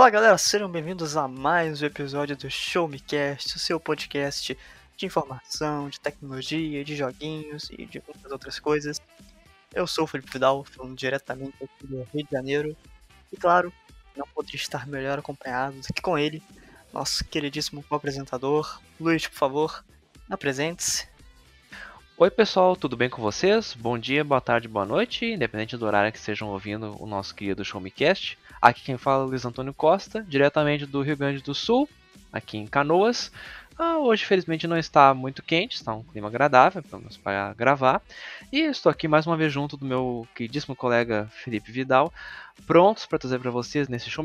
Fala galera, sejam bem-vindos a mais um episódio do Show Me Cast, o seu podcast de informação, de tecnologia, de joguinhos e de muitas outras coisas. Eu sou o Felipe Vidal, falando diretamente aqui do Rio de Janeiro. E claro, não poderia estar melhor acompanhado do que com ele, nosso queridíssimo co-apresentador. Luiz, por favor, apresente-se. Oi pessoal, tudo bem com vocês? Bom dia, boa tarde, boa noite, independente do horário que estejam ouvindo o nosso querido Show Me Cast. Aqui quem fala é Luiz Antônio Costa, diretamente do Rio Grande do Sul, aqui em Canoas. Ah, hoje, felizmente, não está muito quente, está um clima agradável, pelo menos para gravar. E estou aqui mais uma vez junto do meu queridíssimo colega Felipe Vidal, prontos para trazer para vocês nesse Show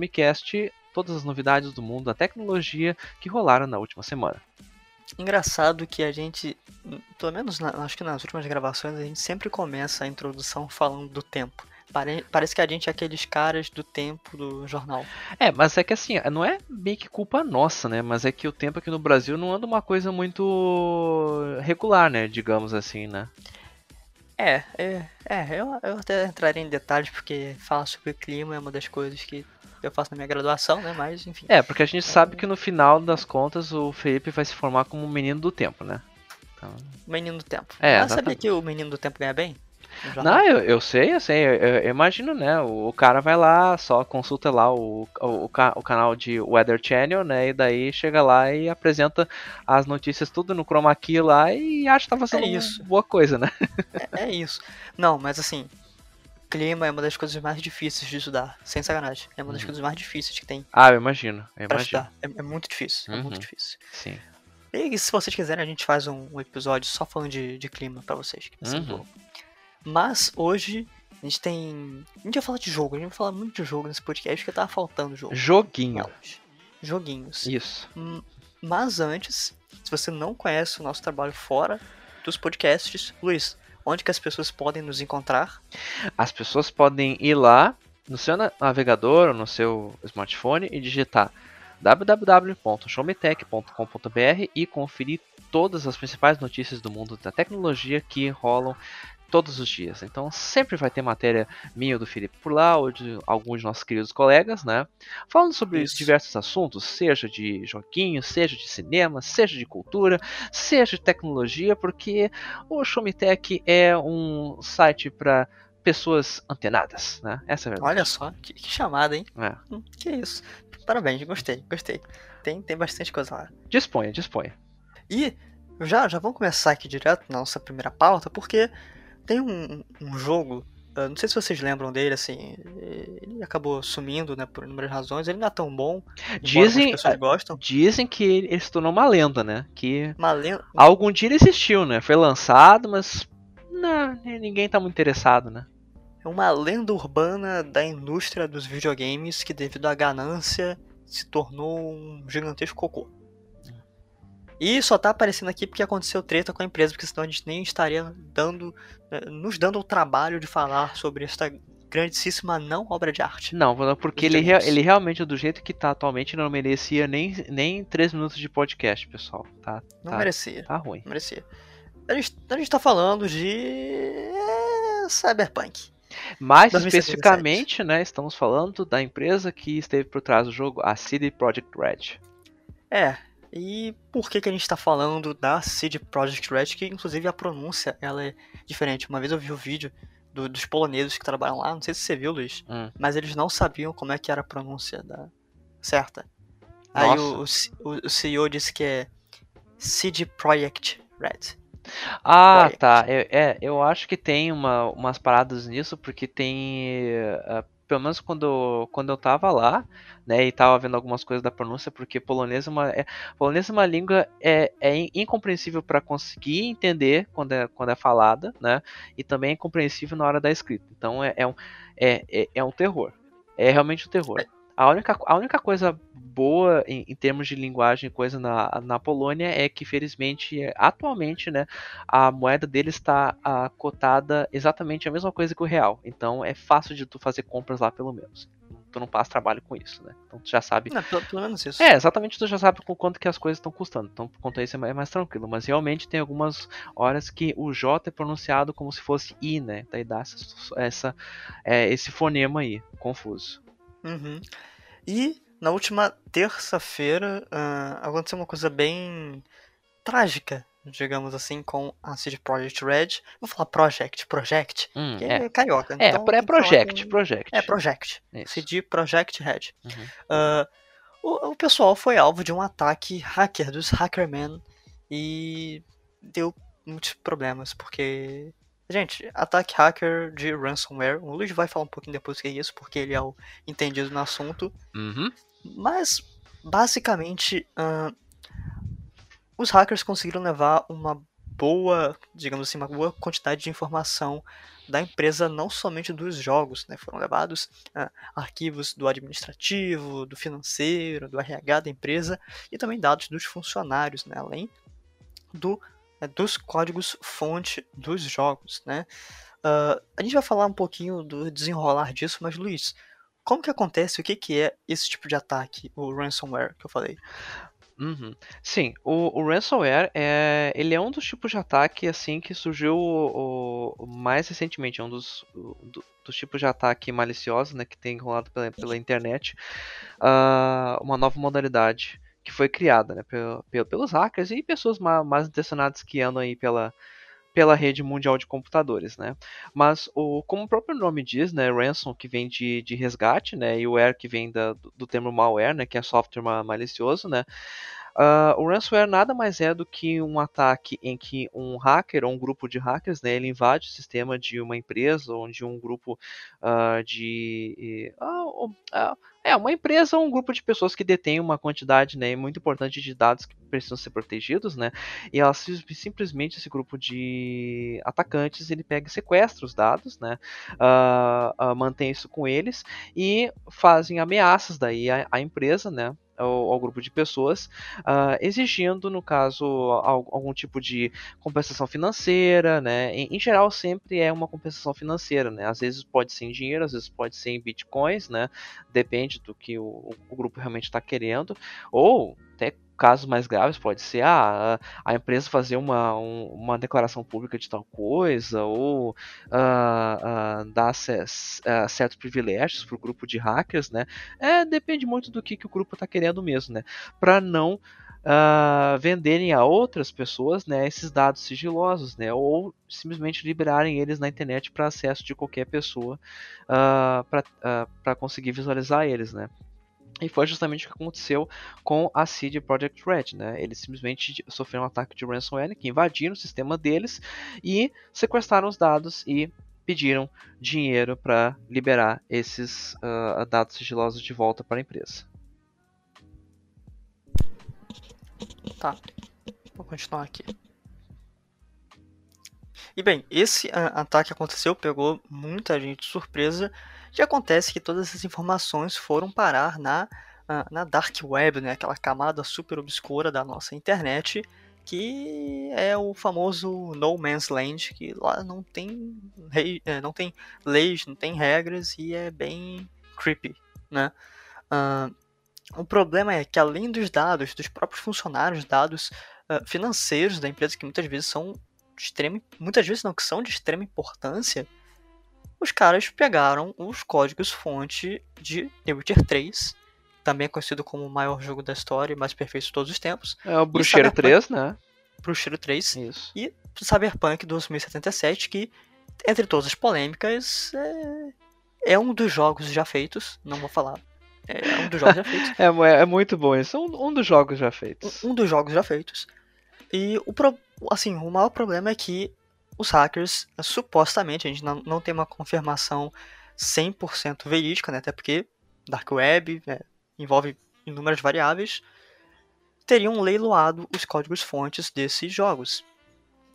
todas as novidades do mundo da tecnologia que rolaram na última semana. Engraçado que a gente, pelo menos na, acho que nas últimas gravações, a gente sempre começa a introdução falando do tempo. Pare, parece que a gente é aqueles caras do tempo do jornal. É, mas é que assim, não é meio que culpa nossa, né? Mas é que o tempo aqui no Brasil não anda uma coisa muito regular, né? Digamos assim, né? É, é, é eu, eu até entraria em detalhes porque falar sobre clima é uma das coisas que eu faço na minha graduação, né? Mas, enfim. É, porque a gente é... sabe que no final das contas o Felipe vai se formar como um menino do tempo, né? Então... Menino do tempo. É, Mas sabia que o menino do tempo ganha bem? Não, eu, eu sei, eu sei, eu, eu, imagino, né? O, cara vai lá, só consulta lá o, o, o, canal de Weather Channel, né? E daí chega lá e apresenta as notícias tudo no chroma key lá e acha que tá fazendo é isso. boa coisa, né? É, é, isso. Não, mas assim, clima é uma das coisas mais difíceis de estudar, sem sacanagem. É uma das uhum. coisas mais difíceis que tem. Ah, eu imagino. Eu imagino. Estudar. É, é, muito difícil, uhum. é muito difícil. Sim. E se vocês quiserem, a gente faz um, um episódio só falando de, de clima para vocês. Uhum. Mas hoje a gente tem. A gente vai falar de jogo, a gente vai falar muito de jogo nesse podcast porque tava faltando jogo. Joguinho. Joguinhos. Isso. Mas antes, se você não conhece o nosso trabalho fora dos podcasts, Luiz, onde que as pessoas podem nos encontrar? As pessoas podem ir lá no seu navegador ou no seu smartphone e digitar www.showmetech.com.br e conferir todas as principais notícias do mundo da tecnologia que rolam todos os dias. Então sempre vai ter matéria minha ou do Felipe por lá, ou de alguns de nossos queridos colegas, né? Falando sobre Isso. diversos assuntos, seja de joguinhos, seja de cinema, seja de cultura, seja de tecnologia, porque o Showmetech é um site para pessoas antenadas, né? Essa é a verdade. Olha só, que, que chamada, hein? É. Hum, que isso. Parabéns, gostei, gostei. Tem, tem bastante coisa lá. Disponha, disponha. E já, já vamos começar aqui direto na nossa primeira pauta, porque tem um, um jogo, uh, não sei se vocês lembram dele, assim, ele acabou sumindo, né, por inúmeras razões, ele não é tão bom, dizem, pessoas gostam. Dizem que ele se tornou uma lenda, né, que uma lenda... algum dia ele existiu, né, foi lançado, mas não, ninguém tá muito interessado, né. É uma lenda urbana da indústria dos videogames que devido à ganância se tornou um gigantesco cocô. E só tá aparecendo aqui porque aconteceu treta com a empresa, porque senão a gente nem estaria dando, eh, nos dando o trabalho de falar sobre esta grandíssima não obra de arte. Não, porque ele, ele realmente, do jeito que tá atualmente, não merecia nem, nem 3 minutos de podcast, pessoal. Tá, não tá, merecia. Tá ruim. Não merecia. A gente, a gente tá falando de eh, Cyberpunk. Mais 2077. especificamente, né, estamos falando da empresa que esteve por trás do jogo, a CD Projekt Red. É, e por que, que a gente está falando da CD Projekt Red, que inclusive a pronúncia ela é diferente. Uma vez eu vi o um vídeo do, dos poloneses que trabalham lá, não sei se você viu, Luiz, hum. mas eles não sabiam como é que era a pronúncia da certa. Nossa. Aí o, o, o, CEO disse que é CD Projekt Red. Ah, Project. tá. Eu, é, eu acho que tem uma, umas paradas nisso, porque tem. Uh, pelo menos quando, quando eu tava lá, né, e tava vendo algumas coisas da pronúncia, porque polonês é uma, é, polonês é uma língua é, é incompreensível para conseguir entender quando é, quando é falada, né, e também é incompreensível na hora da escrita. Então é, é um, é, é, é um terror. É realmente um terror. A única, a única coisa boa em, em, termos de linguagem coisa na, na Polônia é que felizmente atualmente né a moeda deles está cotada exatamente a mesma coisa que o real. Então é fácil de tu fazer compras lá pelo menos. Tu não passa trabalho com isso né? Então tu já sabe. Não, pelo, menos isso. É exatamente tu já sabe com quanto que as coisas estão custando. Então quanto a isso é mais, é mais, tranquilo. Mas realmente tem algumas horas que o J é pronunciado como se fosse I né? Daí dá essa, essa é, esse fonema aí confuso uhum. e na última terça-feira uh, aconteceu uma coisa bem trágica, digamos assim, com a CD Projekt Red. Vou falar Project, Project, Hum, que é. é carioca. É, então é Project, com- Project. É Project. Isso. CD Projekt Red. Uhum. Ah, o, o pessoal foi alvo de um ataque hacker dos Hackermen e deu muitos problemas, porque. Gente, ataque hacker de ransomware. O Luiz vai falar um pouquinho depois o que é isso, porque ele é o entendido no assunto. Uhum. Mas, basicamente, ah, os hackers conseguiram levar uma boa, digamos assim, uma boa quantidade de informação da empresa, não somente dos jogos, né? Foram levados ah, arquivos do administrativo, do financeiro, do RH da empresa e também dados dos funcionários, né? Além do, dos códigos fonte dos jogos, né? Ah, a gente vai falar um pouquinho do desenrolar disso, mas Luiz, como que acontece? O que, que é esse tipo de ataque, o ransomware que eu falei? Uhum. Sim, o, o ransomware é, ele é um dos tipos de ataque assim que surgiu o, o- mais recentemente, é um dos, do- dos tipos de ataque maliciosos, né, que tem rolado pela, pela internet, ah, uma nova modalidade que foi criada, né, pe- pe- pelos hackers e pessoas ma- mais intencionadas que andam aí pela pela rede mundial de computadores, né? Mas o, como o próprio nome diz, né, ransom que vem de, de resgate, né, e ware que vem da- do, do termo malware, né, que é software ma- malicioso, né? Ah, o ransomware nada mais é do que um ataque em que um hacker ou um grupo de hackers, né, ele invade o sistema de uma empresa ou de um grupo ah, de ah, é uma empresa ou um grupo de pessoas que detém uma quantidade, né, muito importante de dados que precisam ser protegidos, né, e elas sim- simplesmente esse grupo de atacantes ele pega e sequestra os dados, né, mantém isso com eles e fazem ameaças daí à, à empresa, né, ao, ao grupo de pessoas, ah, exigindo, no caso, al- algum tipo de compensação financeira, né? Em, em geral, sempre é uma compensação financeira, né? Às vezes pode ser em dinheiro, às vezes pode ser em bitcoins, né? Depende do que o, o grupo realmente está querendo, ou até casos mais graves pode ser ah, a empresa fazer uma, um- uma declaração pública de tal coisa ou ah, ah, dar ah, certos privilégios para o grupo de hackers, né? É, depende muito do que, que o grupo está querendo mesmo, né? Para não ah, venderem a outras pessoas, né, esses dados sigilosos, né, ou simplesmente liberarem eles na internet para acesso de qualquer pessoa para conseguir visualizar eles, né. E foi justamente o que aconteceu com a CD Projekt Red, né? Eles simplesmente sofreram um ataque de ransomware que invadiram o sistema deles e sequestraram os dados e pediram dinheiro para liberar esses ah, dados sigilosos de volta para a empresa. Tá, vou continuar aqui. E bem, esse ah, ataque aconteceu, pegou muita gente de surpresa. E acontece que todas essas informações foram parar na, ah, na Dark Web, né? aquela camada super obscura da nossa internet, que é o famoso No Man's Land, que lá não tem, rei, eh, não tem leis, não tem regras e é bem creepy. Né? Ah, o problema é que além dos dados, dos próprios funcionários, dados ah, financeiros da empresa, que muitas vezes são de extrema, muitas vezes não, que são de extrema importância, os caras pegaram os códigos fonte de The Witcher 3, também conhecido como o maior jogo da história e mais perfeito de todos os tempos, É o Bruxeiro Cyberpunk- 3, né? Bruxeiro 3 Isso. e Cyberpunk 2077, que, entre todas as polêmicas, é, é um dos jogos já feitos, não vou falar, é um dos jogos já feitos, É, é muito bom isso. É um, um dos jogos já feitos. um dos jogos já feitos. E o, pro- assim, o maior problema é que os hackers, supostamente, a gente não, não tem uma confirmação 100% verídica, né? até porque Dark Web né, envolve inúmeras variáveis, teriam leiloado os códigos fontes desses jogos.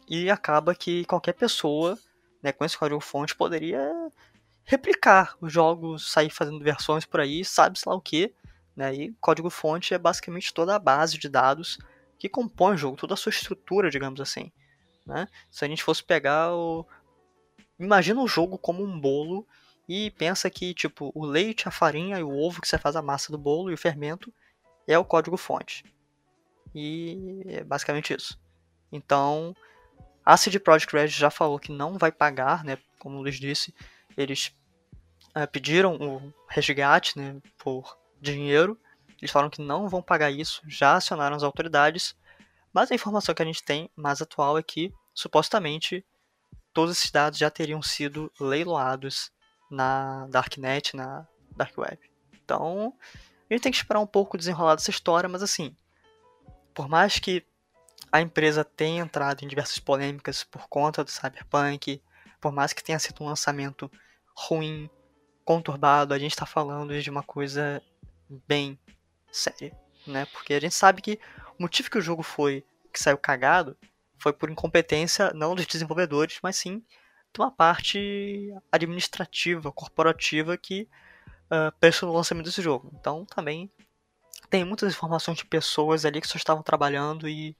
E acaba que qualquer pessoa né, com esse código fonte poderia replicar os jogos, sair fazendo versões por aí, sabe-se lá o que. Né? E código fonte é basicamente toda a base de dados que compõe o jogo, toda a sua estrutura, digamos assim. Né? Se a gente fosse pegar o. Imagina o jogo como um bolo e pensa que tipo o leite, a farinha e o ovo que você faz a massa do bolo e o fermento é o código fonte. E é basicamente isso. Então, a CD Projekt Red já falou que não vai pagar, né? Como o Luiz disse, eles ah, pediram o resgate, né? Por dinheiro Eles falaram que não vão pagar isso, já acionaram as autoridades, mas a informação que a gente tem mais atual é que, supostamente, todos esses dados já teriam sido leiloados na Darknet, na Dark Web. Então, a gente tem que esperar um pouco desenrolar dessa história, mas assim, por mais que a empresa tenha entrado em diversas polêmicas por conta do Cyberpunk, por mais que tenha sido um lançamento ruim, conturbado, a gente está falando de uma coisa bem séria, né? Porque a gente sabe que o motivo que o jogo foi que saiu cagado foi por incompetência não dos desenvolvedores, mas sim de uma parte administrativa, corporativa que uh, pensou no lançamento desse jogo. Então também tem muitas informações de pessoas ali que só estavam trabalhando e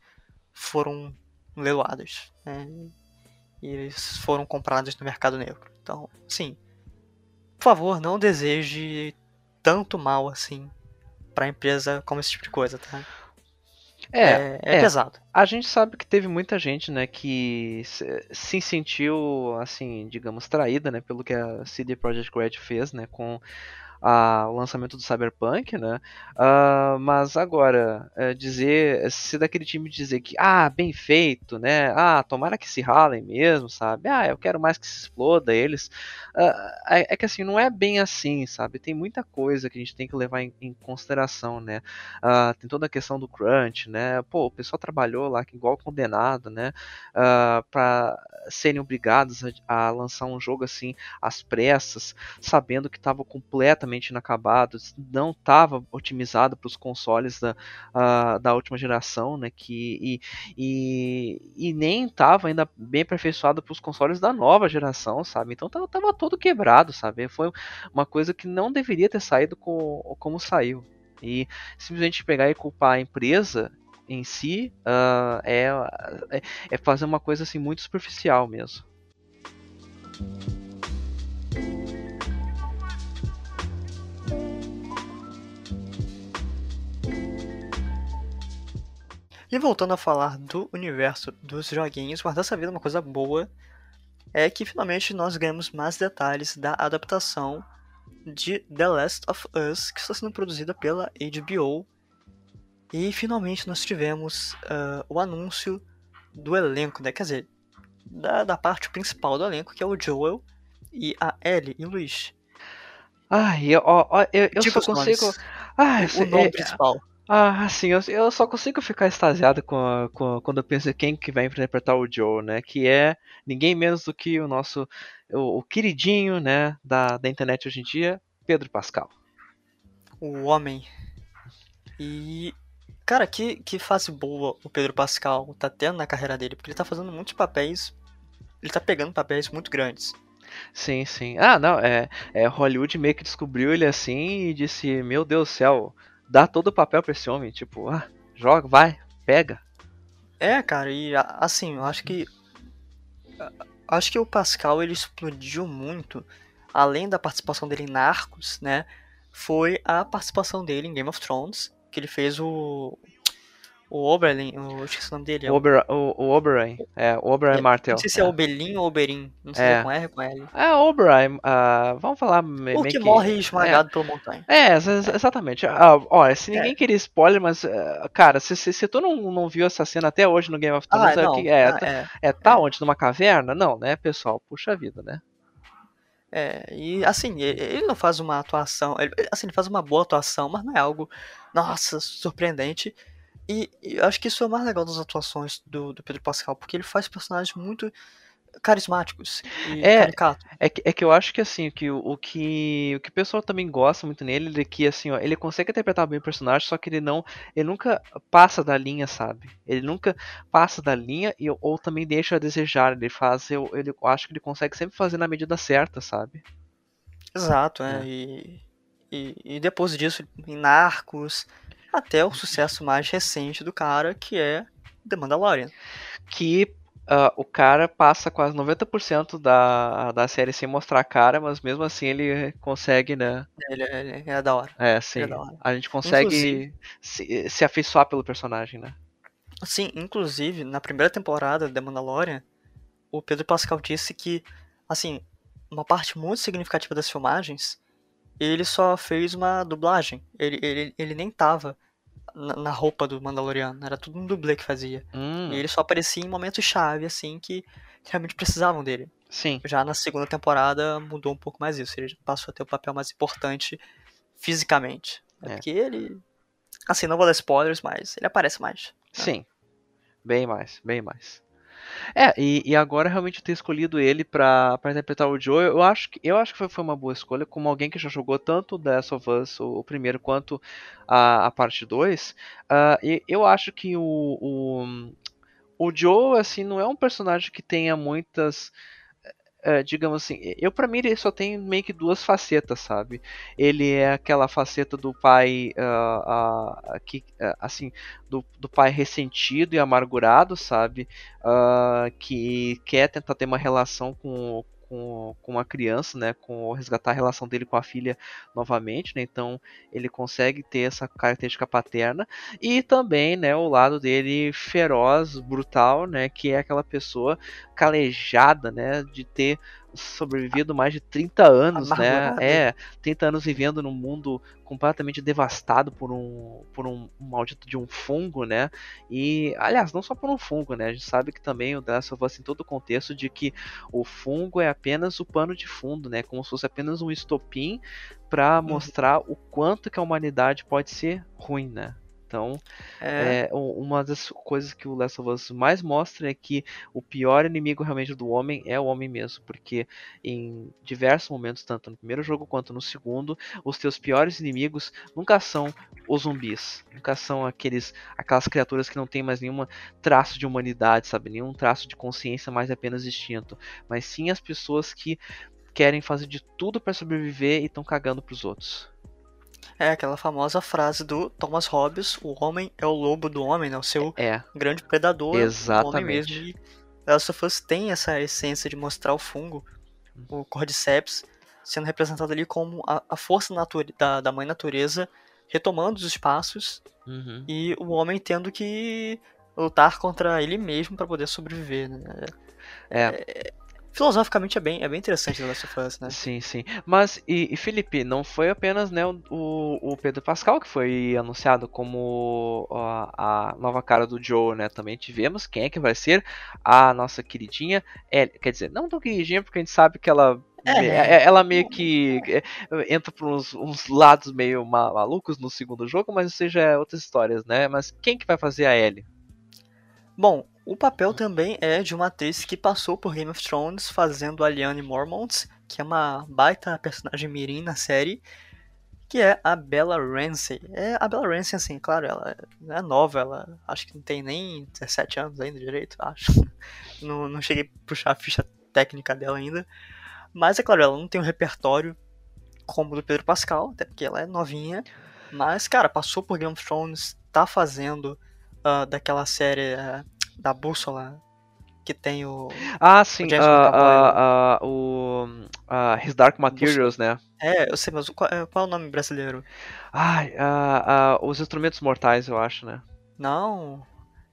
foram leiloadas. Né? E eles foram comprados no mercado negro. Então, sim, por favor, não deseje tanto mal assim para a empresa como esse tipo de coisa, tá? É, é, é, é, pesado. A gente sabe que teve muita gente, né, que se sentiu, assim, digamos, traída, né, pelo que a CD Projekt Red fez, né, com a, o lançamento do Cyberpunk, né? Uh, mas agora, é, dizer, se daquele time dizer que, ah, bem feito, né? Ah, tomara que se ralem mesmo, sabe? Ah, eu quero mais que se exploda eles. Uh, é, é, que assim, não é bem assim, sabe? Tem muita coisa que a gente tem que levar em, em consideração, né? Uh, tem toda a questão do crunch, né? Pô, o pessoal trabalhou lá igual condenado, né? Uh, para serem obrigados a, a lançar um jogo assim às pressas, sabendo que estava completamente completamente inacabado, não estava otimizado para os consoles da, uh, da última geração, né? Que, e, e, e nem estava ainda bem aperfeiçoado para os consoles da nova geração, sabe? Então tava, tava todo quebrado, sabe? Foi uma coisa que não deveria ter saído com, como saiu. E simplesmente pegar e culpar a empresa em si uh, é, é, é fazer uma coisa assim muito superficial mesmo. E voltando a falar do universo dos joguinhos, mas dessa vez uma coisa boa é que finalmente nós ganhamos mais detalhes da adaptação de The Last of Us, que está sendo produzida pela HBO. E finalmente nós tivemos uh, o anúncio do elenco, né? quer dizer, da, da parte principal do elenco, que é o Joel e a Ellie e o Luiz. Ai, eu, eu, eu tipo só consigo. Ai, o nome é, principal. Ah, assim, eu, eu só consigo ficar extasiado com, a, com quando eu penso em quem que vai interpretar o Joe, né? Que é ninguém menos do que o nosso, o, o queridinho, né, da, da internet hoje em dia, Pedro Pascal. O homem. E, cara, que, que fase boa o Pedro Pascal tá tendo na carreira dele, porque ele tá fazendo muitos papéis, ele tá pegando papéis muito grandes. Sim, sim. Ah, não, é, é Hollywood meio que descobriu ele assim e disse, meu Deus do céu, dá todo o papel pra esse homem, tipo, ah, joga, vai, pega. É, cara, e assim, eu acho que. Acho que o Pascal ele explodiu muito, além da participação dele em Narcos, né? Foi a participação dele em Game of Thrones, que ele fez o o Oberlin, eu esqueci o nome dele. É o, Ober, o, o Oberyn, é, o Oberyn é, Martel. Não sei se é, é Oberlin ou Oberyn, não sei é. se é com R ou com L. É, Oberyn, uh, vamos falar meio O que, que morre esmagado é. pela montanha. É, exatamente. Uh, olha, se ninguém é. queria spoiler, mas, uh, cara, se, se, se, tu não, não viu essa cena até hoje no Game of Thrones, ah, é, é, ah, é, tá onde? Numa caverna? Não, né, pessoal? Puxa vida, né? É, e assim, ele não faz uma atuação, ele, assim, ele faz uma boa atuação, mas não é algo, nossa, surpreendente. E, e acho que isso é o mais legal das atuações do, do Pedro Pascal, porque ele faz personagens muito carismáticos é. É que, é que eu acho que assim, que o, o, que o que o pessoal também gosta muito nele é que assim, ó, ele consegue interpretar bem o personagem, só que ele não, ele nunca passa da linha, sabe? Ele nunca passa da linha e ou também deixa a desejar, ele faz, eu, ele eu acho que ele consegue sempre fazer na medida certa, sabe? Exato, é. é. E, e, e depois disso, em Narcos, até o sucesso mais recente do cara, que é The Mandalorian. Que uh, o cara passa quase 90% da, da série sem mostrar a cara, mas mesmo assim ele consegue, né? Ele, ele é da hora. É, sim. É hora. A gente consegue se, se afeiçoar pelo personagem, né? Sim, inclusive, na primeira temporada de The Mandalorian, o Pedro Pascal disse que, assim, uma parte muito significativa das filmagens ele só fez uma dublagem. Ele, ele, ele nem tava na, na roupa do Mandaloriano, era tudo um dublê que fazia. Hum, E ele só aparecia em momentos chave, assim, que realmente precisavam dele. sim. Já na segunda temporada mudou um pouco mais isso. Ele passou a ter um papel mais importante fisicamente. É É. porque ele. Assim, não vou dar spoilers, mas ele aparece mais. Sim. Bem mais, bem mais. É, e, e agora realmente ter escolhido ele pra, pra interpretar o Joe, eu acho que, eu acho que foi, foi uma boa escolha, como alguém que já jogou tanto The Last of Us, o, o primeiro, quanto a, a parte 2. ah, e eu acho que o, o, o Joe, assim, não é um personagem que tenha muitas. Eh, digamos assim, eu pra mim ele só tem meio que duas facetas, sabe? Ele é aquela faceta do pai ah, ah, que, ah, assim, do, do pai ressentido e amargurado, sabe? Ah, que quer tentar ter uma relação com, com, com uma criança, né? Com resgatar a relação dele com a filha novamente, né? Então ele consegue ter essa característica paterna e também, né? O lado dele feroz, brutal, né? Que é aquela pessoa calejada, né? De ter sobrevivido mais de 30 anos, né? É, 30 anos vivendo num mundo completamente devastado por um por um, um maldito de um fungo, né? E, aliás, não só por um fungo, né? A gente sabe que também o The Last of Us tem todo o contexto de que o fungo é apenas o pano de fundo, né? Como se fosse apenas um estopim para mostrar o quanto que a humanidade pode ser ruim, né? Então, É, é, uma das coisas que o Last of Us mais mostra é que o pior inimigo realmente do homem é o homem mesmo, porque em diversos momentos, tanto no primeiro jogo quanto no segundo, os teus piores inimigos nunca são os zumbis, nunca são aqueles aquelas criaturas que não têm mais nenhum traço de humanidade, sabe, nenhum traço de consciência, mais apenas instinto, mas sim as pessoas que querem fazer de tudo para sobreviver e estão cagando pros outros. É aquela famosa frase do Thomas Hobbes: o homem é o lobo do homem, né? O seu É, grande predador. O homem Exatamente. mesmo. E Last of Us tem essa essência de mostrar o fungo, o Cordyceps, sendo representado ali como a, a força da, da mãe natureza retomando os espaços uhum. e o homem tendo que lutar contra ele mesmo para poder sobreviver, né? é. Filosoficamente é bem, é bem interessante The Last of Us, né? Sim, sim. Mas, e, e, Felipe, não foi apenas né, o, o Pedro Pascal que foi anunciado como a, a nova cara do Joe, né? Também tivemos quem é que vai ser a nossa queridinha Ellie. Quer dizer, não tão queridinha, porque a gente sabe que ela. É. é- Ela meio que é, entra por uns, uns lados meio ma- malucos no segundo jogo, mas seja é outras histórias, né? Mas quem que vai fazer a Ellie? Bom, o papel também é de uma atriz que passou por Game of Thrones fazendo a Lyanne Mormont, que é uma baita personagem mirim na série, que é a Bella Ramsey. É, a Bella Ramsey, assim, claro, ela é nova, ela acho que não tem nem 17 anos ainda direito, acho. Não, não cheguei a puxar a ficha técnica dela ainda. Mas é claro, ela não tem um repertório como o do Pedro Pascal, até porque ela é novinha. Mas, cara, passou por Game of Thrones, tá fazendo ah, daquela série ah, da Bússola que tem o. Ah, sim, ah, McAvoy, ah, ah, o His Dark Materials, né? É, eu sei, mas qual, é- qual é o nome brasileiro? Ai, ah, os instrumentos mortais, eu acho, né? Não.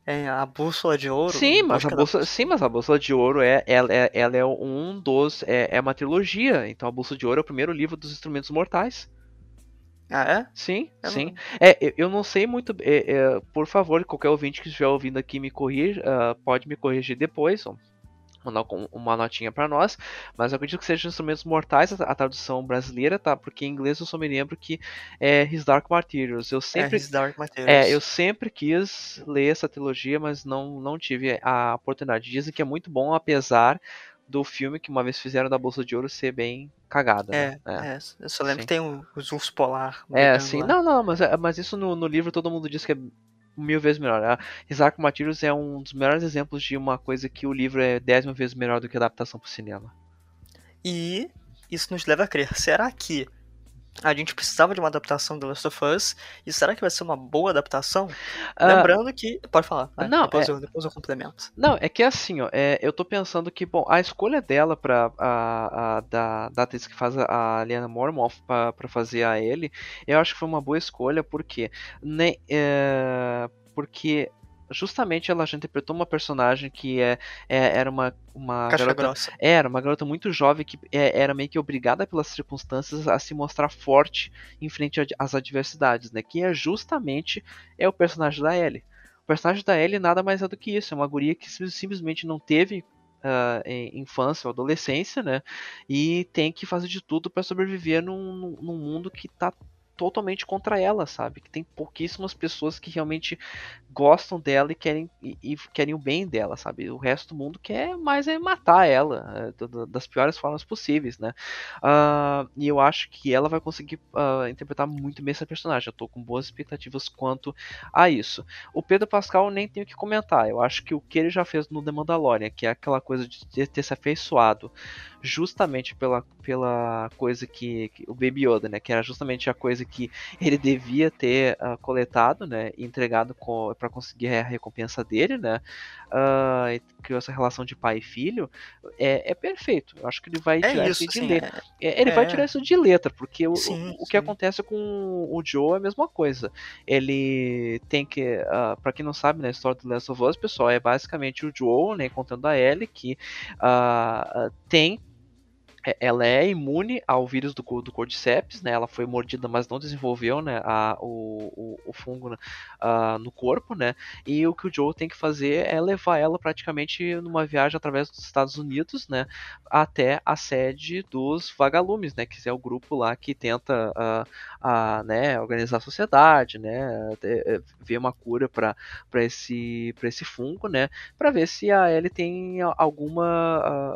É a Bússola de Ouro. Sim, mas a bússola, sim, mas a bússola de ouro é, ela, é, ela é um dos, é, é uma trilogia. Então a bússola de ouro é o primeiro livro dos instrumentos mortais. Ah, é? Sim, Eu sim. não- É, eu- não sei muito. é, é, por favor, qualquer ouvinte que estiver ouvindo aqui me corrija, ah, pode me corrigir depois. Mandar uma notinha pra nós, mas eu acredito que seja instrumentos mortais a, a tradução brasileira, tá? Porque em inglês eu só me lembro que é His Dark Materials. Eu sempre É His Dark Materials. É, eu sempre quis ler essa trilogia, mas não, não tive a oportunidade. Dizem que é muito bom, apesar do filme que uma vez fizeram da Bolsa de Ouro ser bem cagada. É, né? é, eu só lembro sim. que tem o- os ursos polar. É, brigando sim. lá. Não, não, mas, é- mas isso no, no livro todo mundo diz que é mil vezes melhor. A Isaac Materials é um dos melhores exemplos de uma coisa que o livro é dez mil vezes melhor do que a adaptação pro cinema. E isso nos leva a crer, será que a gente precisava de uma adaptação do Last of Us? E será que vai ser uma boa adaptação? Ah, Lembrando que. Pode falar, vai, não, depois, é- eu, depois eu complemento. Não, é que assim, ó, é, eu tô pensando que, bom, a escolha dela pra, a, a- da, da atriz que faz a, Liana Mormoth pra, pra fazer a Ellie, eu acho que foi uma boa escolha, porque, né, é, porque justamente ela já interpretou uma personagem que é, é era uma, uma Caixa garota. grossa. Era uma garota muito jovem que é, era meio que obrigada pelas circunstâncias a se mostrar forte em frente às adversidades, né? Que é justamente é o personagem da Ellie. O personagem da Ellie nada mais é do que isso, é uma guria que simplesmente não teve Uh, em infância ou adolescência, né? E tem que fazer de tudo para sobreviver num, num mundo que tá totalmente contra ela, sabe? Que tem pouquíssimas pessoas que realmente gostam dela e querem, e, e querem o bem dela, sabe? O resto do mundo quer mais é matar ela, é, das piores formas possíveis, né? Uh, e eu acho que ela vai conseguir uh, interpretar muito bem essa personagem. Eu tô com boas expectativas quanto a isso. O Pedro Pascal nem tenho que comentar. Eu acho que o que ele já fez no The Mandalorian, que é aquela coisa de ter se afeiçoado justamente pela, pela coisa que, que, o Baby Yoda, né, que era justamente a coisa que ele devia ter uh, coletado, né, e entregado para conseguir a recompensa dele, né, uh, criou essa relação de pai e filho, é, é perfeito. Eu acho que ele vai é tirar isso, isso de sim, letra. é. É, ele vai tirar isso de letra, porque o, Sim, o, o que acontece com o Joe é a mesma coisa. Ele tem que, uh, para quem não sabe, na história do Last of Us, pessoal, é basicamente o Joe, né, contando a Ellie que tem é, ela é imune ao vírus do, do Cordyceps, né? Ela foi mordida, mas não desenvolveu, né, a, o, o, o fungo uh, no corpo, né? E o que o Joe tem que fazer é levar ela praticamente numa viagem através dos Estados Unidos, né, até a sede dos Vagalumes, né, que é o grupo lá que tenta, uh, uh, né, organizar a sociedade, né, é, ver uma cura para esse esse fungo, né, para ver se a Ellie tem alguma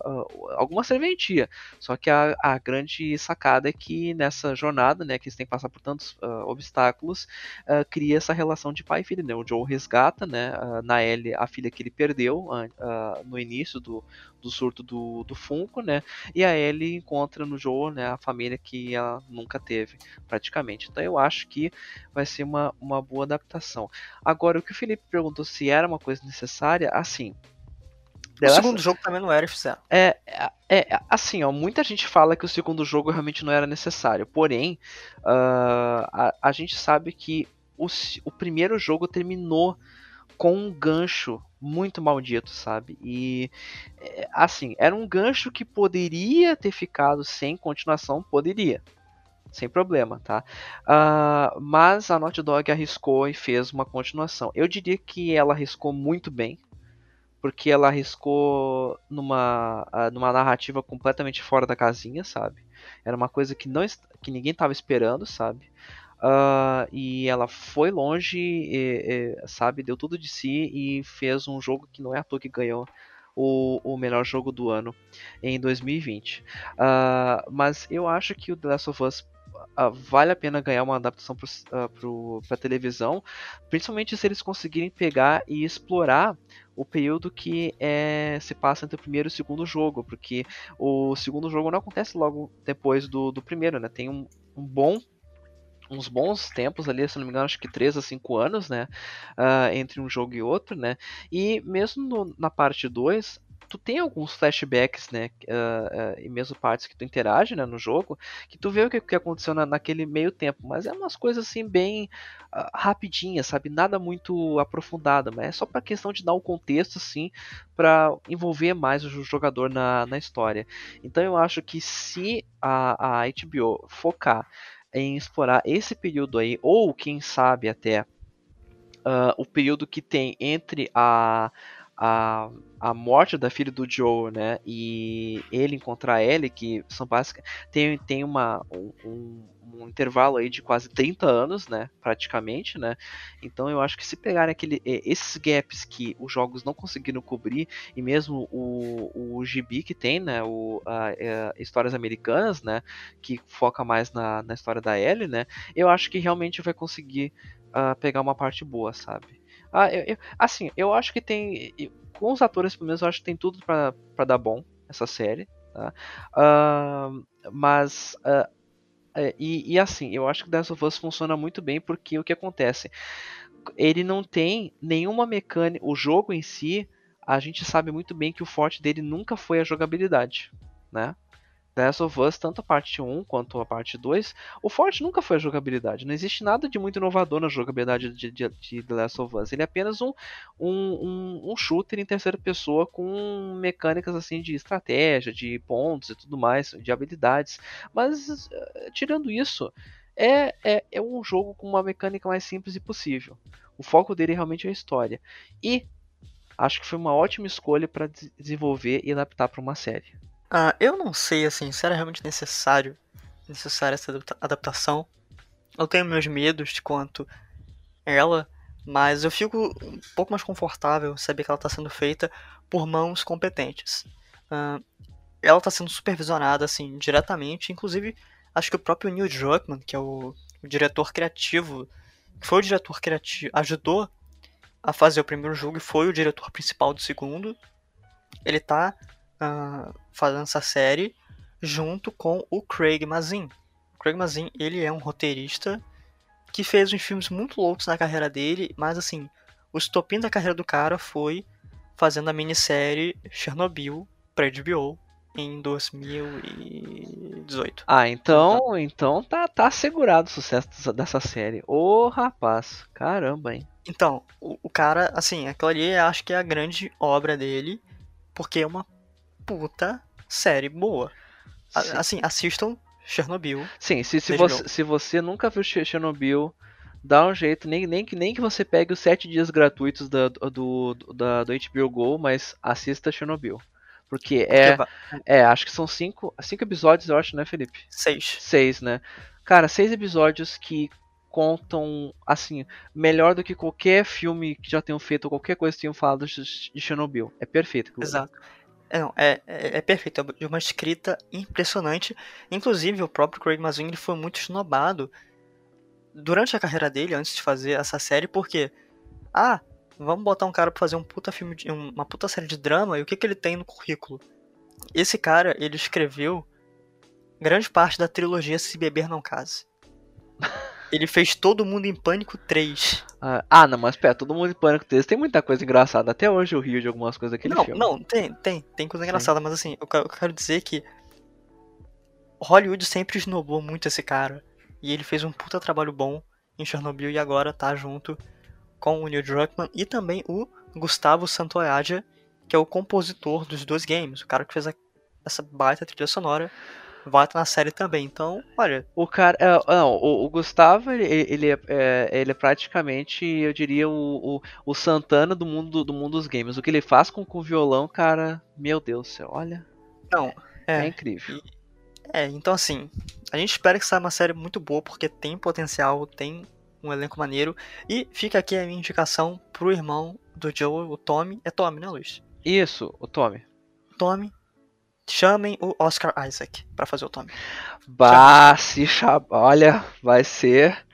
alguma serventia. Só que a, a grande sacada é que nessa jornada, né, que eles têm que passar por tantos uh, obstáculos, uh, cria essa relação de pai e filho, né? O Joe resgata, né, uh, na Ellie a filha que ele perdeu no início do, do surto do, do fungo, né? E a Ellie encontra no Joe, né, a família que ela nunca teve, praticamente. Então eu acho que vai ser uma, uma boa adaptação. Agora, o que o Felipe perguntou se era uma coisa necessária, assim, o segundo jogo também não era, fizeram. É, é, é, assim, ó, muita gente fala que o segundo jogo realmente não era necessário. Porém, uh, a, a, gente sabe que o, o primeiro jogo terminou com um gancho muito maldito, sabe? E é, assim, era um gancho que poderia ter ficado sem continuação, poderia. Sem problema, tá? Uh, mas a Naughty Dog arriscou e fez uma continuação. Eu diria que ela arriscou muito bem, porque ela arriscou numa, numa narrativa completamente fora da casinha, sabe? Era uma coisa que, não, que ninguém estava esperando, sabe? Uh, e ela foi longe, e, e, sabe? Deu tudo de si e fez um jogo que não é à toa que ganhou o, o melhor jogo do ano em 2020. Uh, ah, mas eu acho que o The Last of Us vale a pena ganhar uma adaptação para uh, a televisão, principalmente se eles conseguirem pegar e explorar o período que é, se passa entre o primeiro e o segundo jogo, porque o segundo jogo não acontece logo depois do, do primeiro, né? Tem um, um bom uns bons tempos ali, se não me engano, acho que 3 a 5 anos, né? Uh, entre um jogo e outro, né? E mesmo no, na parte 2, tu tem alguns flashbacks, né, uh, uh, e mesmo partes que tu interage, né, no jogo, que tu vê o que, que aconteceu na, naquele meio tempo, mas é umas coisas assim bem uh, rapidinhas, sabe, nada muito aprofundado, mas é só para questão de dar um contexto, assim, para envolver mais o jogador na, na história. Então eu acho que se a, a HBO focar em explorar esse período aí, ou quem sabe até o período que tem entre a a, a morte da filha do Joe, né, e ele encontrar ela, que são básicas, tem, tem uma, um, um, intervalo aí de quase 30 anos, né, praticamente, né, então eu acho que se pegarem aquele, esses gaps que os jogos não conseguiram cobrir, e mesmo o, o gibi que tem, né, o, a, a, é, histórias americanas, né, que foca mais na, na história da Ellie, né, eu acho que realmente vai conseguir uh, pegar uma parte boa, sabe. Ah, eu, eu, assim, eu acho que tem. Com os atores, pelo menos, eu acho que tem tudo para dar bom essa série. Tá? Uh, mas. Uh, e, e, assim, eu acho que Last of Us funciona muito bem porque o que acontece? Ele não tem nenhuma mecânica. O jogo em si, a gente sabe muito bem que o forte dele nunca foi a jogabilidade. Né? The Last of Us, tanto a parte 1 quanto a parte 2, o forte nunca foi a jogabilidade. Não existe nada de muito inovador na jogabilidade de, de, de The Last of Us. Ele é apenas um, um, um, um, shooter em terceira pessoa com mecânicas assim de estratégia, de pontos e tudo mais, de habilidades. Mas, eh, tirando isso, é, é, é um jogo com uma mecânica mais simples e possível. O foco dele realmente é a história. E acho que foi uma ótima escolha para desenvolver e adaptar para uma série. Ah, eu não sei, assim, se era realmente necessário, necessária essa adaptação. Eu tenho meus medos quanto ela, mas eu fico um pouco mais confortável saber que ela está sendo feita por mãos competentes. Uh, ela está sendo supervisionada, assim, diretamente, inclusive acho que o próprio Neil Druckmann, que é o, o diretor criativo, que foi o diretor criativo, ajudou a fazer o primeiro jogo e foi o diretor principal do segundo. Ele está uh, fazendo essa série junto com o Craig Mazin. O Craig Mazin, ele é um roteirista que fez uns filmes muito loucos na carreira dele, mas assim, o estopim da carreira do cara foi fazendo a minissérie Chernobyl para HBO em 2018. Ah, então, então tá, tá assegurado o sucesso dessa série. Ô, rapaz, caramba, hein? Então, o, o cara, assim, aquilo ali acho que é a grande obra dele, porque é uma puta série boa. Sim. Assim, assistam Chernobyl. Sim, se, se, você, se você nunca viu Chernobyl, dá um jeito, nem, nem, que, nem que você pegue os 7 dias gratuitos da, do, da, do HBO Go, mas assista Chernobyl. Porque é. É, acho que são cinco, cinco episódios, eu acho, né, Felipe? Seis. Seis, né? Cara, seis episódios que contam, assim, melhor do que qualquer filme que já tenham feito, ou qualquer coisa que tenham falado de Chernobyl. É perfeito. Exato. É, não, é, é, é, perfeito, é uma escrita impressionante. Inclusive, o próprio Craig Mazin ele foi muito esnobado durante a carreira dele, antes de fazer essa série, porque, ah, vamos botar um cara pra fazer um puta filme, de, uma puta série de drama, e o que, que ele tem no currículo? Esse cara, ele escreveu grande parte da trilogia Se Beber Não Case. Ele fez Todo Mundo em Pânico 3. Ah, ah, não, mas pera, Todo Mundo em Pânico 3 tem muita coisa engraçada. Até hoje eu rio de algumas coisas daquele não, filme. Não, tem, tem, tem coisa engraçada, mas assim, eu quero, eu quero dizer que Hollywood sempre esnobou muito esse cara. E ele fez um puta trabalho bom em Chernobyl e agora tá junto com o Neil Druckmann e também o Gustavo Santoyage, que é o compositor dos dois games, o cara que fez a, essa baita trilha sonora vai estar na série também. Então, olha. O cara. É, não, o, o, Gustavo, ele, ele, é, é, ele é praticamente, eu diria, o, o, o, Santana do mundo, do mundo dos games. O que ele faz com, com o violão, cara, meu Deus do céu, olha. Não, é, é incrível. E, é, então assim, a gente espera que saia uma série muito boa, porque tem potencial, tem um elenco maneiro. E fica aqui a minha indicação pro irmão do Joe, o Tommy. É Tommy, né, Luiz? Isso, o Tommy. Tommy, Chamem o Oscar Isaac para fazer o Tommy. Bah, se chama... Olha, vai ser.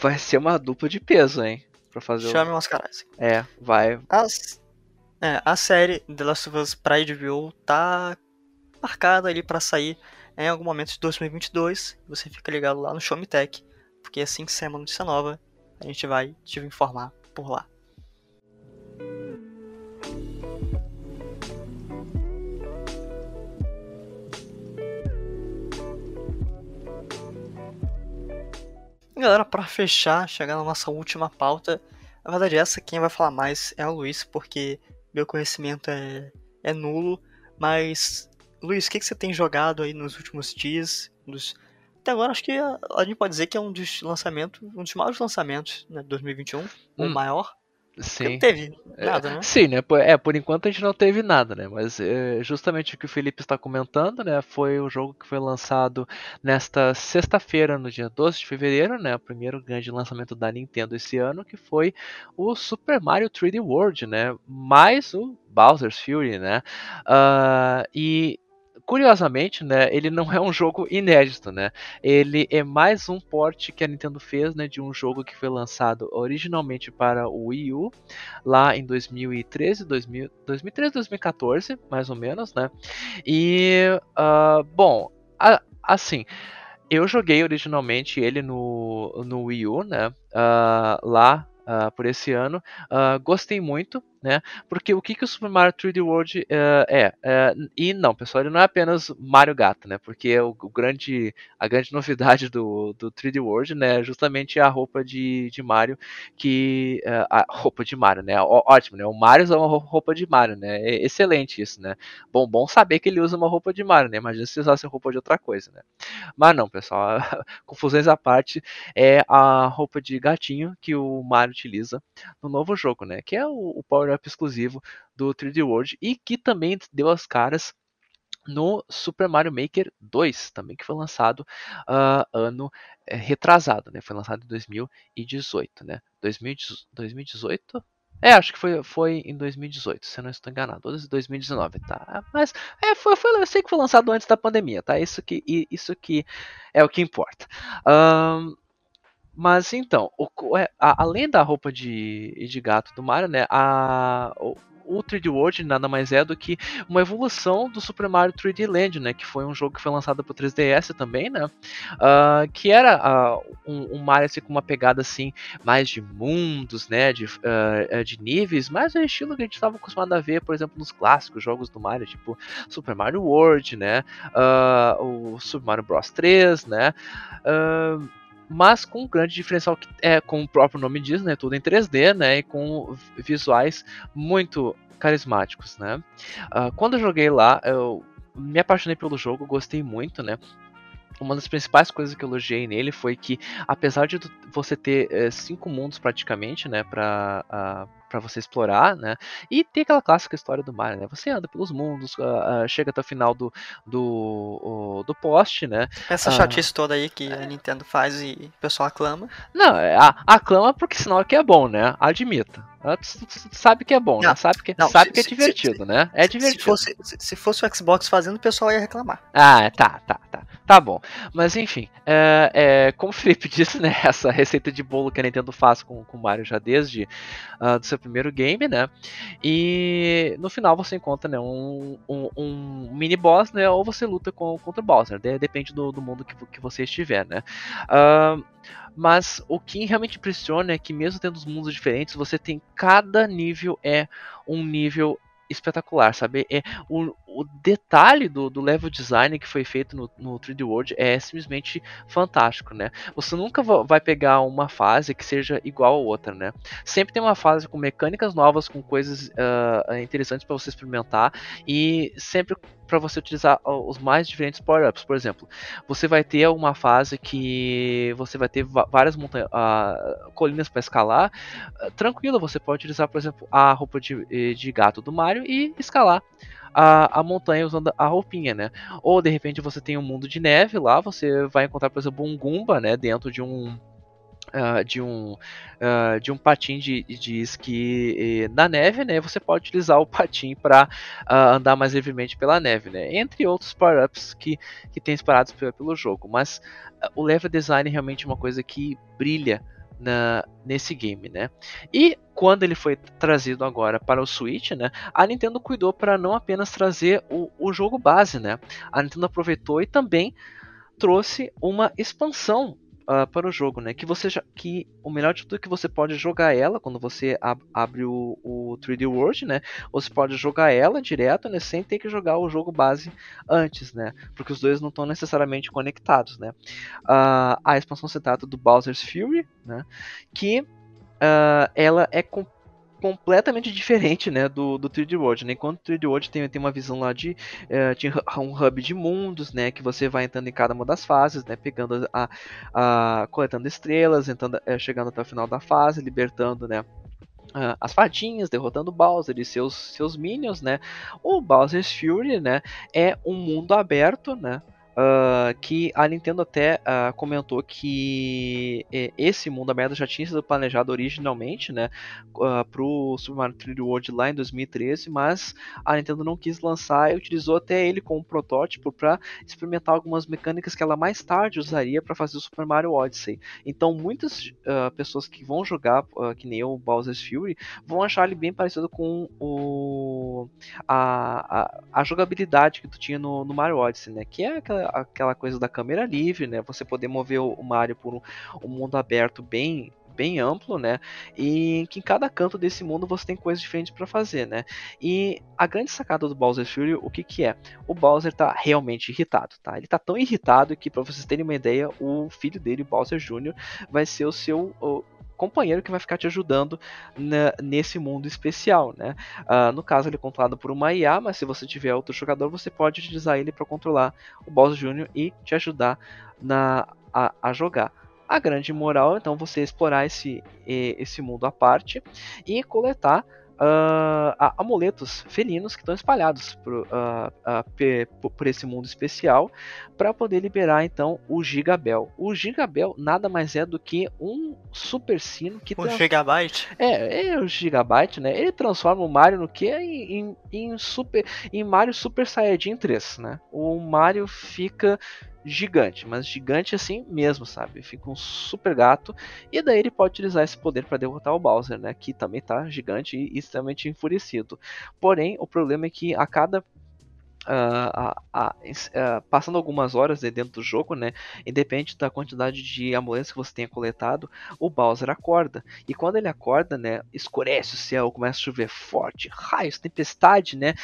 Vai ser uma dupla de peso, hein? Pra fazer Chamem o... Oscar Isaac. É, vai. As... É, a série The Last of Us HBO tá marcada ali para sair em algum momento de 2022. Você fica ligado lá no Show Me Tech, porque assim que sair uma notícia nova, a gente vai te informar por lá. Galera, para fechar, chegar na nossa última pauta, na verdade essa quem vai falar mais é o Luiz, porque meu conhecimento é, é nulo, mas Luiz, o que, que você tem jogado aí nos últimos dias? Dos... Até agora acho que a, a, gente pode dizer que é um dos lançamentos, um dos maiores lançamentos né, de 2021, hum. o maior. Sim. Não teve nada, né? Sim, né? É, por enquanto a gente não teve nada, né? Mas é, justamente o que o Felipe está comentando, né? Foi o jogo que foi lançado nesta sexta-feira, no dia 12 de fevereiro, né? O primeiro grande lançamento da Nintendo esse ano, que foi o Super Mario 3D World, né? Mais o Bowser's Fury, né? Uh, e curiosamente, né, ele não é um jogo inédito, né? Ele é mais um port que a Nintendo fez, né, de um jogo que foi lançado originalmente para o Wii U, lá em 2013, 2000, 2013, 2014, mais ou menos, né? E, uh, bom, a, assim, eu joguei originalmente ele no, no Wii U, né? Uh, lá uh, por esse ano. Uh, gostei muito, né? Porque o que, que o Super Mario 3D World uh, é? Uh, e não, pessoal, ele não é apenas Mario Gato, né? Porque o, o, grande, a grande novidade do, do 3D World, né, é justamente a roupa de, de Mario, que uh, a roupa de Mario, né? Ó, ótimo, né? O Mario usa uma roupa de Mario, né? É excelente isso, né? Bom, bom saber que ele usa uma roupa de Mario, né? Imagina se usasse roupa de outra coisa, né? Mas não, pessoal, confusões à parte, é a roupa de gatinho que o Mario utiliza no novo jogo, né? Que é o, o power-up exclusivo do 3D World e que também deu as caras no Super Mario Maker 2, também que foi lançado uh, ano é, retrasado, né? Foi lançado em 2018, né? 2018? É, acho que foi, foi em 2018, se eu não estou enganado. 2019, tá? Mas é, foi, foi, eu sei que foi lançado antes da pandemia, tá? Isso que, isso que é o que importa. Um, mas então, o, é, a, além da roupa de, de gato do Mario, né? A, o, o 3D World nada mais é do que uma evolução do Super Mario 3D Land, né? Que foi um jogo que foi lançado para 3DS também, né? Uh, que era uh, um, um, Mario assim, com uma pegada assim mais de mundos, né? De, uh, de níveis, mas o estilo que a gente estava acostumado a ver, por exemplo, nos clássicos jogos do Mario, tipo Super Mario World, né? o Super Mario Bros 3, né? Mas com um grande diferencial que é, como o próprio nome diz, né, tudo em 3D, né, e com visuais muito carismáticos, né. Uh, quando eu joguei lá, eu me apaixonei pelo jogo, gostei muito, né. Uma das principais coisas que eu elogiei nele foi que, apesar de você ter é, cinco mundos praticamente, né, para uh, para você explorar, né? E tem aquela clássica história do Mario, né? Você anda pelos mundos, uh, uh, chega até o final do, do, do poste, né? Essa chatice toda aí que a Nintendo faz e o pessoal aclama. Não, é, aclama porque senão é que é bom, né? Admita. Sabe que é bom, né? não, né? Sabe que, não, sabe se, que é divertido, se, né? É divertido. Se fosse, se fosse o Xbox fazendo, o pessoal ia reclamar. Ah, tá, tá, tá. Tá bom. Mas enfim, é, é, como o Felipe disse, né? Essa receita de bolo que a Nintendo faz com o Mario já desde uh, do seu primeiro game, né? E no final você encontra né, um, um, um mini boss, né? Ou você luta com, contra o Bowser. Depende do, do mundo que, que você estiver, né? Uh, mas o que realmente impressiona é que mesmo tendo os mundos diferentes, você tem cada nível é um nível espetacular, sabe? É o, o detalhe do, do level design que foi feito no, no 3D World é simplesmente fantástico, né? Você nunca vai pegar uma fase que seja igual a outra, né? Sempre tem uma fase com mecânicas novas, com coisas uh, interessantes para você experimentar e sempre para você utilizar os mais diferentes power-ups. Por exemplo, você vai ter uma fase que você vai ter várias uh, colinas para escalar. Uh, tranquilo, você pode utilizar, por exemplo, a roupa de, de gato do Mario e escalar a, a montanha usando a roupinha, né? Ou de repente você tem um mundo de neve lá, você vai encontrar, por exemplo, um Goomba, né? Dentro de um Uh, de um uh, de um patim de, de esqui na neve, né? Você pode utilizar o patim para uh, andar mais livremente pela neve, né? Entre outros power-ups que, que tem espalhados pelo, pelo jogo. Mas o level design é realmente uma coisa que brilha na, nesse game, né? E quando ele foi trazido agora para o Switch, né? A Nintendo cuidou para não apenas trazer o, o jogo base, né? A Nintendo aproveitou e também trouxe uma expansão uh, para o jogo, né? Que você já, que o melhor de tudo é que você pode jogar ela quando você ab abre o, o 3D World, né? Você pode jogar ela direto, né? Sem ter que jogar o jogo base antes, né? Porque os dois não estão necessariamente conectados, né? Uh, a expansão se trata do Bowser's Fury, né? Que uh, ela é com completamente diferente né, do, do 3D World. Né? Enquanto o 3D World tem, tem uma visão lá de uh, um hub de mundos, né, que você vai entrando em cada uma das fases, né, pegando a, a coletando estrelas, entrando, uh, chegando até o final da fase, libertando, né, as fadinhas, derrotando Bowser e seus, seus minions, né? O Bowser's Fury, né? É um mundo aberto, né? Uh, que a Nintendo até uh, comentou que esse mundo aberto já tinha sido planejado originalmente, né, uh, pro Super Mario 3D World lá em 2013, mas a Nintendo não quis lançar e utilizou até ele como protótipo para experimentar algumas mecânicas que ela mais tarde usaria para fazer o Super Mario Odyssey. Então muitas pessoas que vão jogar, que nem o Bowser's Fury, vão achar ele bem parecido com o, a, a, a jogabilidade que tu tinha no, no Mario Odyssey, né, que é aquela aquela coisa da câmera livre, né? Você poder mover o Mario por um, um mundo aberto bem bem amplo, né? E que em cada canto desse mundo você tem coisas diferentes para fazer, né? E a grande sacada do Bowser Fury, o que que é? O Bowser tá realmente irritado, tá? Ele tá tão irritado que, para vocês terem uma ideia, o filho dele, Bowser Jr., vai ser o seu o, companheiro que vai ficar te ajudando nesse mundo especial, né? Uh, no caso ele é controlado por uma IA, mas se você tiver outro jogador, você pode utilizar ele para controlar o Bowser Jr. e te ajudar na, a, a jogar. A grande moral, então, você explorar esse, esse mundo à parte e coletar uh, amuletos felinos que estão espalhados por, uh, uh, por esse mundo especial para poder liberar então o Gigabel. O Gigabel nada mais é do que um super sino que um gigabyte. É, é o gigabyte, né? Ele transforma o Mario no que em, em, em super em Mario Super Saiyajin 3, né? O Mario fica gigante, mas gigante assim mesmo, sabe? Fica um super gato e daí ele pode utilizar esse poder para derrotar o Bowser, né? Que também tá gigante e extremamente enfurecido. Porém, o problema é que a cada Uh, uh, passando algumas horas dentro do jogo, né, independente da quantidade de amuletos que você tenha coletado, o Bowser acorda. E quando ele acorda, né, escurece o céu, começa a chover forte, raios, tempestade, né,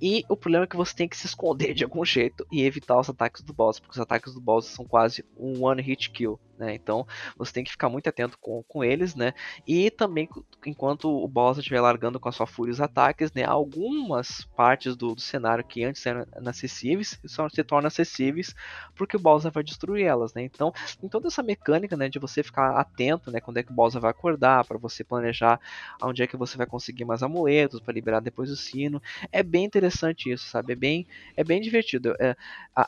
e o problema é que você tem que se esconder de algum jeito e evitar os ataques do Bowser, porque os ataques do Bowser são quase um one hit kill né? Então você tem que ficar muito atento com, com eles, né? E também enquanto o Bowser estiver largando com a sua fúria os ataques, né? Algumas partes do, do cenário que antes eram inacessíveis só se tornam acessíveis porque o Bowser vai destruir elas, né? Então, em toda essa mecânica, né, de você ficar atento, né, quando é que o Bowser vai acordar, para você planejar onde é que você vai conseguir mais amuletos para liberar depois o sino, é bem interessante isso, sabe? É bem, é bem divertido. É,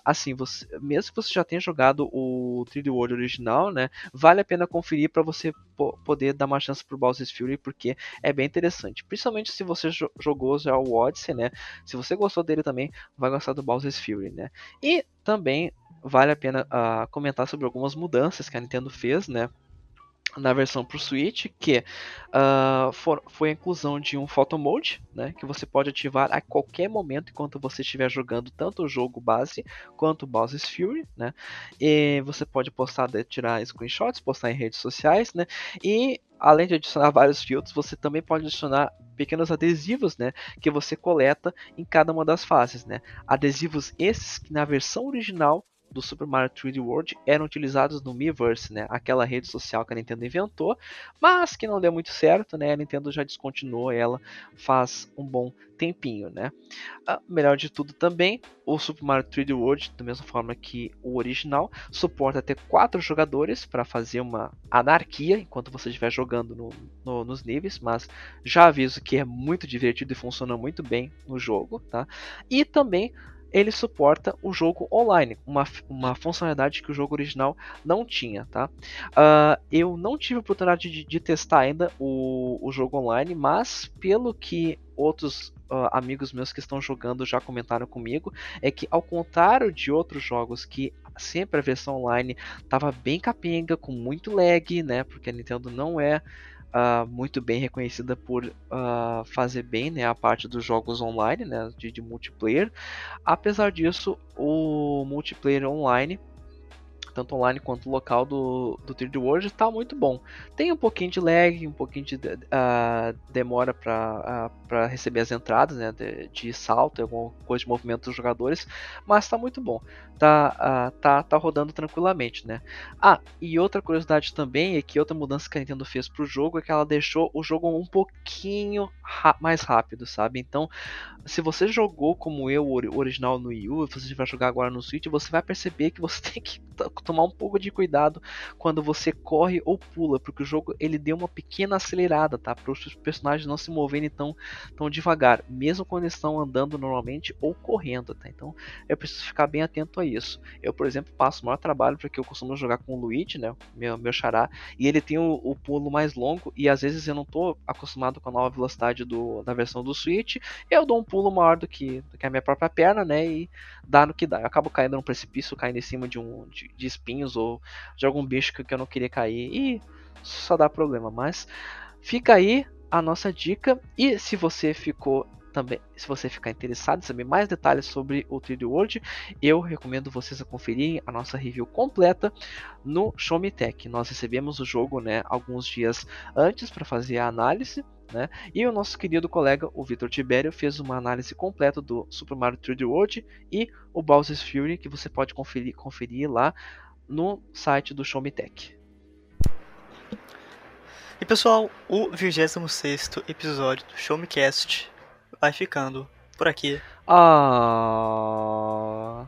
assim, você, mesmo que você já tenha jogado o 3D World original né? Vale a pena conferir para você poder dar uma chance pro Bowser's Fury, porque é bem interessante. Principalmente se você jogou já o Odyssey, né? Se você gostou dele também, vai gostar do Bowser's Fury, né? E também vale a pena uh, comentar sobre algumas mudanças que a Nintendo fez, né? Na versão para o Switch, que uh, for, foi a inclusão de um Photo Mode, né, que você pode ativar a qualquer momento enquanto você estiver jogando tanto o jogo base quanto o Bowser's Fury, né, e você pode postar, tirar screenshots, postar em redes sociais, né, e além de adicionar vários filtros, você também pode adicionar pequenos adesivos, né, que você coleta em cada uma das fases, né, adesivos esses que na versão original do Super Mario 3D World eram utilizados no Miiverse, né? Aquela rede social que a Nintendo inventou, mas que não deu muito certo, né? A Nintendo já descontinuou ela faz um bom tempinho, né? Ah, melhor de tudo também, o Super Mario 3D World, da mesma forma que o original, suporta até quatro jogadores para fazer uma anarquia enquanto você estiver jogando no, no, nos níveis, mas já aviso que é muito divertido e funciona muito bem no jogo, tá? E também ele suporta o jogo online, uma, uma funcionalidade que o jogo original não tinha, tá? Uh, eu não tive oportunidade de, de testar ainda o, o, jogo online, mas pelo que outros uh, amigos meus que estão jogando já comentaram comigo, é que ao contrário de outros jogos que sempre a versão online estava bem capenga, com muito lag, né? Porque a Nintendo não é uh, muito bem reconhecida por uh, fazer bem né, a parte dos jogos online, né, de, de multiplayer. Apesar disso, o multiplayer online tanto online quanto local do, do 3D World, está muito bom. Tem um pouquinho de lag, um pouquinho de uh, demora para uh, receber as entradas, né, de, de, salto, alguma coisa de movimento dos jogadores, mas está muito bom. Tá, uh, tá, tá rodando tranquilamente, né. Ah, e outra curiosidade também é que outra mudança que a Nintendo fez para o jogo é que ela deixou o jogo um pouquinho mais rápido, sabe? Então, se você jogou como eu o original no Wii U, você vai jogar agora no Switch, você vai perceber que você tem que tomar um pouco de cuidado quando você corre ou pula, porque o jogo ele deu uma pequena acelerada, tá? Para os personagens não se moverem tão, tão devagar, mesmo quando estão andando normalmente ou correndo, tá? Então, eu preciso ficar bem atento a isso. Eu, por exemplo, passo o maior trabalho porque eu costumo jogar com o Luigi, né? Meu, meu xará, e ele tem o, o pulo mais longo e às vezes eu não tô acostumado com a nova velocidade do, da versão do Switch, eu dou um pulo maior do que, do que a minha própria perna, né? E dá no que dá. Eu acabo caindo num precipício, caindo em cima de um de, de espinhos ou de algum bicho que eu não queria cair e só dá problema. Mas fica aí a nossa dica e se você ficou também, se você ficar interessado em saber mais detalhes sobre o 3D World, eu recomendo vocês a conferirem a nossa review completa no Show Me Tech. Nós recebemos o jogo, né, alguns dias antes para fazer a análise, né? E o nosso querido colega, o Vitor Tibério, fez uma análise completa do Super Mario 3D World e o Bowser's Fury, que você pode conferir, conferir lá no site do Show Me Tech. E pessoal, o 26 episódio do Show Me Cast vai ficando por aqui. Ah.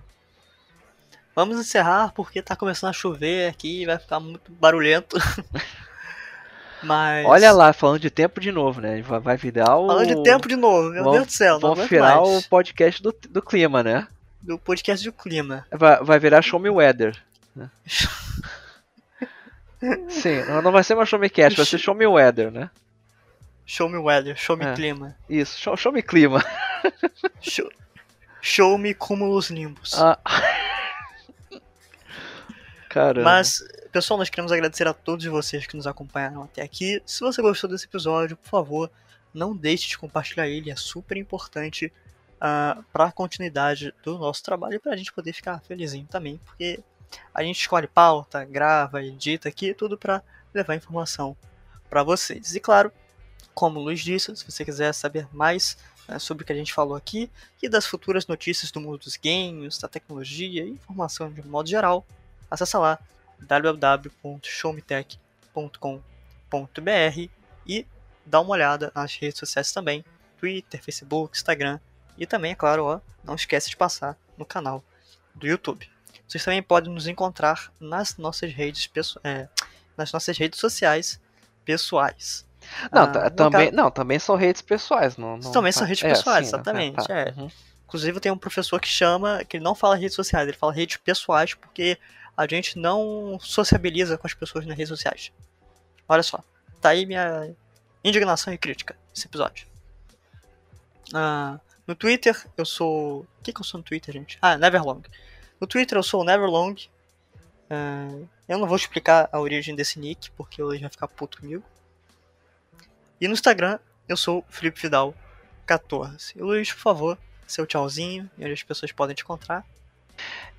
Vamos encerrar porque tá começando a chover aqui e vai ficar muito barulhento. Mas. Olha lá, falando de tempo de novo, né? Vai virar o. Falando de tempo de novo, meu vamos, Deus do céu. Vamos virar o podcast do, do clima, né? Do podcast do clima. Vai, vai virar Show Me Weather. Né? Sim, não vai ser mais Show Me Cast, vai ser Show Me Weather, né? Show Me Weather, Show Me é. Clima. Isso, show, show Me Clima. show, show Me Cúmulos Nimbus. Ah. Caramba. Mas, pessoal, nós queremos agradecer a todos vocês que nos acompanharam até aqui. Se você gostou desse episódio, por favor, não deixe de compartilhar ele, é super importante uh, ah, para a continuidade do nosso trabalho e para a gente poder ficar felizinho também, porque a gente escolhe pauta, grava, edita aqui, tudo para levar informação para vocês. E claro, como o Luiz disse, se você quiser saber mais né, sobre o que a gente falou aqui e das futuras notícias do mundo dos games, da tecnologia e informação de um modo geral, acessa lá www.showmetech.com.br e dá uma olhada nas redes sociais também, Twitter, Facebook, Instagram e também, é claro, ó, não esquece de passar no canal do YouTube. Vocês também podem nos encontrar nas nossas redes, é, nas nossas redes sociais pessoais. Não, ah, também, caso... não, também são redes pessoais. Não, não... Também são redes é, pessoais, sim, exatamente. Tá, é. Uhum. Inclusive tem um professor que chama, que ele não fala redes sociais, ele fala redes pessoais, porque a gente não sociabiliza com as pessoas nas redes sociais. Olha só, tá aí minha indignação e crítica nesse episódio. Ah, no Twitter, eu sou. O que, que eu sou no Twitter, gente? Ah, Neverlong. No Twitter, eu sou o Neverlong. Ah, eu não vou explicar a origem desse nick, porque ele vai ficar puto comigo. E no Instagram, eu sou Felipe Vidal 14. Luiz, por favor, seu tchauzinho e onde as pessoas podem te encontrar.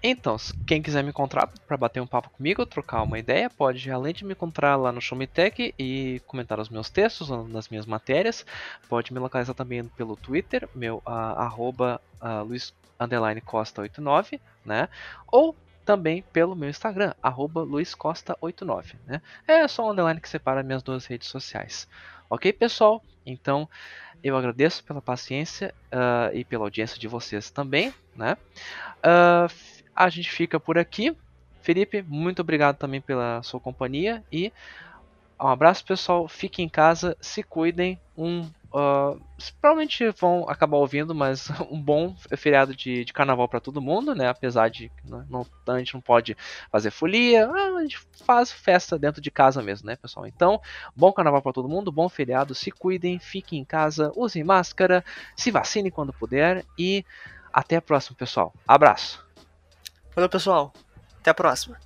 Então, quem quiser me encontrar para bater um papo comigo, trocar uma ideia, pode, além de me encontrar lá no Showmetech e comentar os meus textos nas minhas matérias, pode me localizar também pelo Twitter, meu uh, arroba uh, Luiz Costa 89, né? Ou também pelo meu Instagram, arroba luizcosta89, né? É só um underline que separa minhas duas redes sociais. Ok, pessoal? Então, eu agradeço pela paciência uh, e pela audiência de vocês também, né? Uh, a gente fica por aqui. Felipe, muito obrigado também pela sua companhia e um abraço, pessoal. Fiquem em casa, se cuidem. Um Uh, provavelmente vão acabar ouvindo, mas um bom feriado de, de carnaval para todo mundo, né? Apesar de né, não, a gente não pode fazer folia, ah, a gente faz festa dentro de casa mesmo, né, pessoal? Então, bom carnaval para todo mundo, bom feriado, se cuidem, fiquem em casa, usem máscara, se vacinem quando puder e até a próxima, pessoal. Abraço. Valeu, pessoal. Até a próxima.